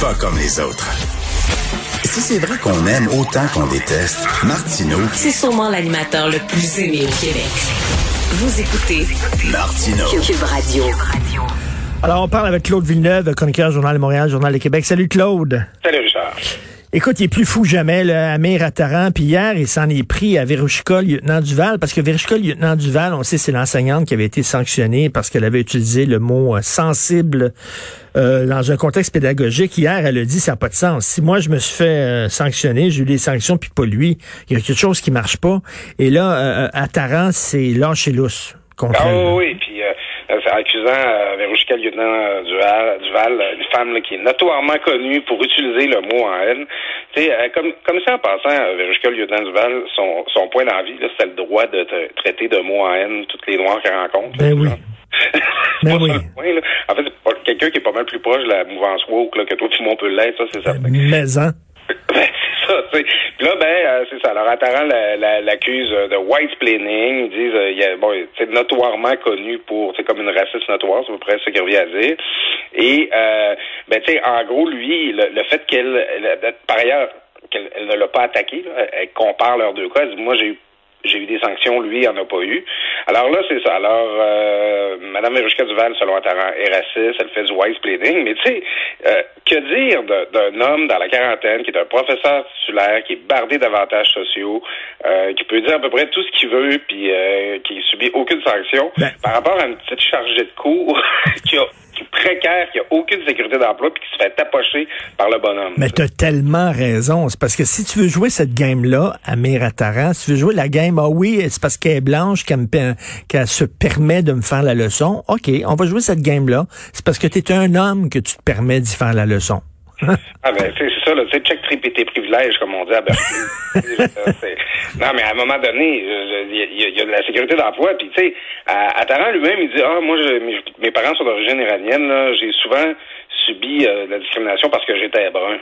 pas comme les autres. Si c'est vrai qu'on aime autant qu'on déteste, Martineau, C'est sûrement l'animateur le plus aimé au Québec. Vous écoutez Martineau. Cube Radio. Alors, on parle avec Claude Villeneuve, chroniqueur Journal de Montréal, Journal de Québec. Salut Claude. Salut Richard. Écoute, il est plus fou jamais, là, Amir Attaran. Puis hier, il s'en est pris à Verushka, lieutenant Duval, parce que Verushka, lieutenant Duval, on sait, c'est l'enseignante qui avait été sanctionnée parce qu'elle avait utilisé le mot euh, sensible euh, dans un contexte pédagogique. Hier, elle a dit, ça n'a pas de sens. Si moi, je me suis fait euh, sanctionner, j'ai eu des sanctions, puis pas lui, il y a quelque chose qui marche pas. Et là, euh, Attaran, c'est lâché lousse contre Ah elle. oui, accusant euh, Verouchka Lieutenant euh, Duval, Duval euh, une femme là, qui est notoirement connue pour utiliser le mot en haine. Tu sais, euh, comme, comme ça en passant, euh, Verouchka Lieutenant Duval, son, son point d'envie, là, c'est le droit de te traiter de mots en haine toutes les noirs qu'elle rencontre. Ben oui. Ben oui. point, là. En fait, quelqu'un qui est pas mal plus proche de la mouvance woke là, que toi, tout le monde peut l'être, ça, c'est certain. Mais, hein. Ça. Puis là, ben, euh, c'est ça. Alors, Attaran la- la- l'accuse euh, de white planning. Ils disent, euh, bon, c'est notoirement connu pour, c'est comme une raciste notoire, c'est à peu près ce qu'il revient à dire. Et, euh, ben, tu sais, en gros, lui, le, fait qu'elle, elle- par ailleurs, qu'elle elle ne l'a pas attaqué, là, elle compare leurs deux cas. Elle dit, moi, j'ai eu j'ai eu des sanctions, lui, il en a pas eu. Alors là, c'est ça. Alors, euh, Madame Verushka Duval, selon Attaran, est raciste, elle fait du wise pleading, mais tu sais, euh, que dire d'un homme dans la quarantaine qui est un professeur titulaire, qui est bardé d'avantages sociaux, euh, qui peut dire à peu près tout ce qu'il veut, puis euh, qui subit aucune sanction, Ben- par rapport à une petite chargée de cours qui, a, précaire, qui a aucune sécurité d'emploi, puis qui se fait tapocher par le bonhomme. Mais t'as tellement raison. C'est parce que si tu veux jouer cette game-là, Amir Attaran, si tu veux jouer la game, ah oui, c'est parce qu'elle est blanche qu'elle se permet de me faire la leçon. OK, on va jouer cette game-là. C'est parce que t'es un homme que tu te permets d'y faire la leçon. Ah ben c'est ça, là, tu sais, check trip et tes privilèges, comme on dit à Berkeley. Non, mais à un moment donné, il y, a- il y a de la sécurité d'emploi, puis tu sais, à, à Taran lui-même, il dit Ah, moi je, mes, mes parents sont d'origine iranienne, là, j'ai souvent subi euh, de la discrimination parce que j'étais brun.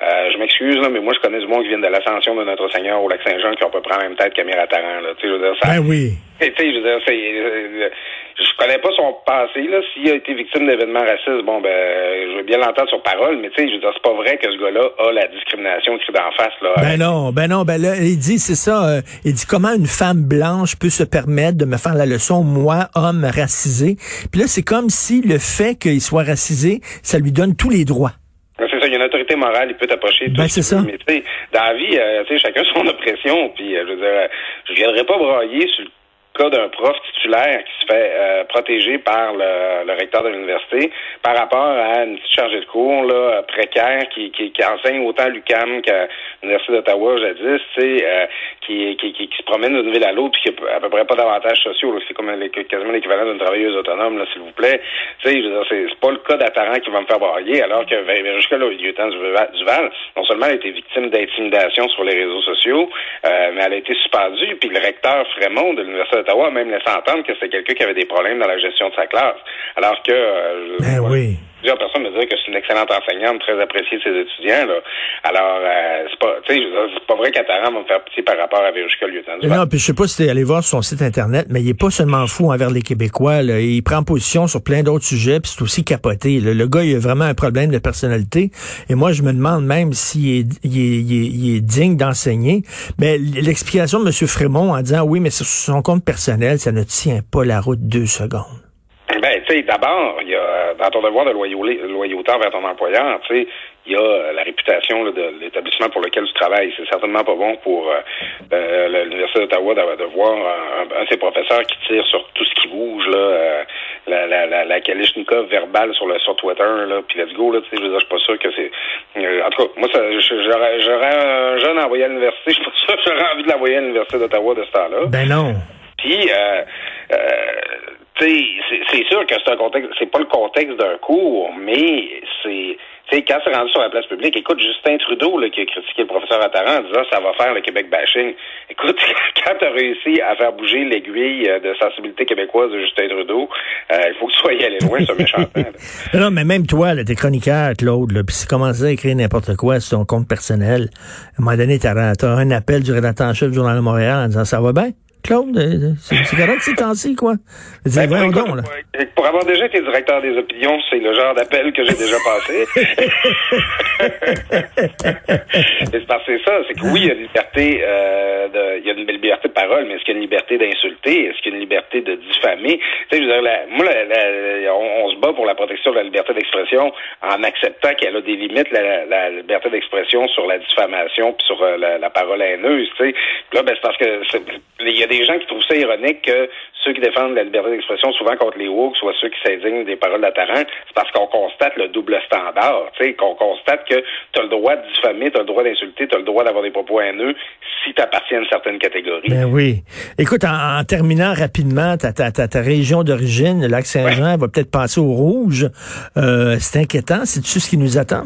Euh, je m'excuse, là, mais moi, je connais du monde qui vient de l'ascension de notre Seigneur au lac Saint-Jean qui ont à peu près la même tête qu'Amir Taran, là. Tu sais, je veux dire, ça, Ben oui. tu sais, je veux dire, c'est, euh, je connais pas son passé, là. S'il a été victime d'événements racistes, bon, ben, je veux bien l'entendre sur parole, mais tu sais, je veux dire, c'est pas vrai que ce gars-là a la discrimination écrite d'en face, là. Ben non, ben non, ben là, il dit, c'est ça, euh, il dit comment une femme blanche peut se permettre de me faire la leçon, moi, homme racisé? Puis là, c'est comme si le fait qu'il soit racisé, ça lui donne tous les droits. C'est ça, il y a une autorité morale, il peut t'approcher. tout Ben, c'est ça. Mais tu sais, dans la vie, euh, tu sais, chacun son oppression, puis euh, je veux dire, euh, je viendrai pas brailler sur le cas d'un prof titulaire qui se fait euh, protéger par le, le recteur de l'université par rapport à une petite chargée de cours là, précaire qui, qui, qui enseigne autant à l'UQAM qu'à l'Université d'Ottawa jadis, euh, qui, qui, qui, se promène d'une ville à l'autre puis qui a à peu près pas d'avantages sociaux. C'est comme quasiment l'équivalent d'une travailleuse autonome, s'il vous plaît. C'est pas le cas d'Attaran qui va me faire brailler, alors que Ver- Verushka, là, lieutenant Duval, non seulement elle a été victime d'intimidation sur les réseaux sociaux, euh, mais elle a été suspendue, puis le recteur Frémont de l'Université d'Ottawa a même laissé entendre que c'était quelqu'un qui avait des problèmes dans la gestion de sa classe. Alors que euh, Ben ouais, oui. Plusieurs personnes me disent que c'est une excellente enseignante, très appréciée de ses étudiants. Là. Alors, euh, c'est pas, dire, c'est pas vrai qu'Attaran va me faire pitié par rapport à Verushka lieutenant non, puis je sais pas si t'es allé voir sur son site internet, mais il est pas seulement fou envers les Québécois. Là. Il prend position sur plein d'autres sujets, puis c'est aussi capoté. là. Le gars, il a vraiment un problème de personnalité. Et moi, je me demande même s'il est, il est, il est- il est digne d'enseigner. Mais l'explication de M. Frémont en disant oui, mais sur son compte personnel, ça ne tient pas la route deux secondes. Tu sais, d'abord, il y a dans ton devoir de loyauté, envers ton employeur, tu sais, il y a la réputation là, de l'établissement pour lequel tu travailles. C'est certainement pas bon pour euh, euh, l'Université d'Ottawa de, voir un, un de ses professeurs qui tire sur tout ce qui bouge, là, euh, la, la, la, la Kalishnikov verbale sur le sur Twitter, là, puis let's go, là, tu sais, je veux dire, je suis pas sûr que c'est... en tout cas, moi, j'aurais, j'aurais un jeune envoyé à l'université, je suis pas sûr que j'aurais envie de l'envoyer à l'Université d'Ottawa de ce temps-là. Ben non. Puis, euh, euh, c'est- c'est sûr que c'est un contexte, c'est pas le contexte d'un cours, mais c'est, tu quand c'est rendu sur la place publique, écoute, Justin Trudeau, là, qui a critiqué le professeur Attaran en disant ça va faire le Québec bashing. Écoute, quand t'as réussi à faire bouger l'aiguille euh, de sensibilité québécoise de Justin Trudeau, euh, il faut que tu sois allé loin, ce méchant. Non, mais même toi, t'es chroniqueur, Claude, puis si tu commences à écrire n'importe quoi sur ton compte personnel, à un moment donné, t'as as un appel du rédacteur en chef du Journal de Montréal en disant ça va bien? Claude? C'est correct ces temps-ci, quoi? Ben, pour, donc, là. pour avoir déjà été directeur des opinions, c'est le genre d'appel que j'ai déjà passé. c'est parce que c'est ça, c'est que oui, il y a une liberté, euh, de, il y a une liberté de parole, mais est-ce qu'il y a une liberté d'insulter? Est-ce qu'il y a une liberté de diffamer? Tu sais, je veux dire, la, moi, la, on, pour la protection de la liberté d'expression en acceptant qu'elle a des limites, la, liberté d'expression sur la diffamation puis sur euh, la, parole haineuse, tu sais. Là, ben, c'est parce que il y a des gens qui trouvent ça ironique que ceux qui défendent la liberté d'expression, souvent contre les woke, soit ceux qui s'indignent des paroles d'Ataran, c'est parce qu'on constate le double standard, tu sais, qu'on constate que tu as le droit de diffamer, tu as le droit d'insulter, tu as le droit d'avoir des propos haineux si tu appartiens à une certaine catégorie. Ben oui. Écoute, en, terminant rapidement, ta, ta, ta, région d'origine, le lac Saint-Jean, va peut-être passer au rouge. Euh, c'est inquiétant. C'est-tu ce qui nous attend?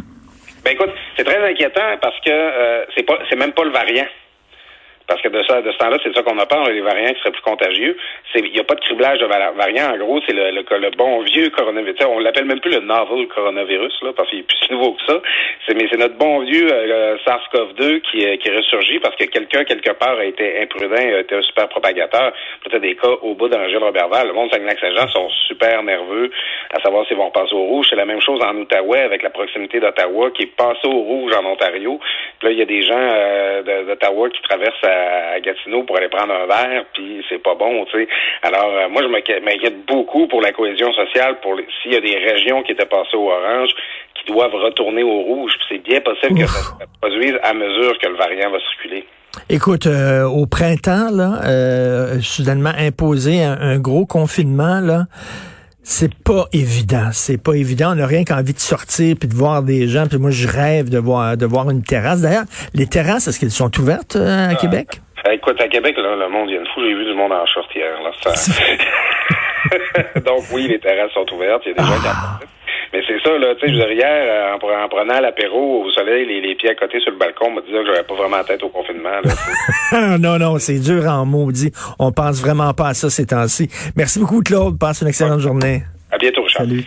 Ben écoute, c'est très inquiétant parce que euh, c'est pas c'est même pas le variant. Parce que de ça, de ce temps-là, c'est ça qu'on a peur, les variants qui seraient plus contagieux. Il n'y a pas de criblage de variants. En gros, c'est le, le, bon vieux coronavirus. On l'appelle même plus le novel coronavirus, là, parce qu'il est plus nouveau que ça. Mais c'est notre bon vieux euh, SARS-CoV-2 qui, euh, qui ressurgit parce que quelqu'un, quelque part, a été imprudent, a été un super propagateur. Peut-être des cas au bout d'un Robertval. Le monde Saguenay-Lac-Saint-Jean sont super nerveux à savoir s'ils vont passer au rouge. C'est la même chose en Outaouais avec la proximité d'Ottawa qui est passé au rouge en Ontario. Là, il y a des gens euh, d'Ottawa qui traversent Gatineau pour aller prendre un verre, puis c'est pas bon, tu sais. Alors, euh, moi, je m'inquiète beaucoup pour la cohésion sociale, pour s'il y a des régions qui étaient passées au orange, qui doivent retourner au rouge. C'est bien possible que ça se produise à mesure que le variant va circuler. Écoute, euh, au printemps, là, euh, soudainement imposé un, gros confinement, là. C'est pas évident, c'est pas évident. On n'a rien qu'envie de sortir puis de voir des gens. Puis moi, je rêve de voir de voir une terrasse. D'ailleurs, les terrasses, est-ce qu'elles sont ouvertes à ah, Québec? Ben, écoute, à Québec, là, le monde vient de fou. J'ai vu du monde en short hier. Là, Donc oui, les terrasses sont ouvertes. Il y a des gens qui ah. Mais c'est ça, là, tu sais, hier, euh, en, prenant l'apéro au soleil, les, pieds à côté sur le balcon, on me disait que j'avais pas vraiment la tête au confinement. Là, non, non, c'est dur en maudit. On pense vraiment pas à ça ces temps-ci. Merci beaucoup, Claude. Passe une excellente journée. À bientôt, Richard. Salut.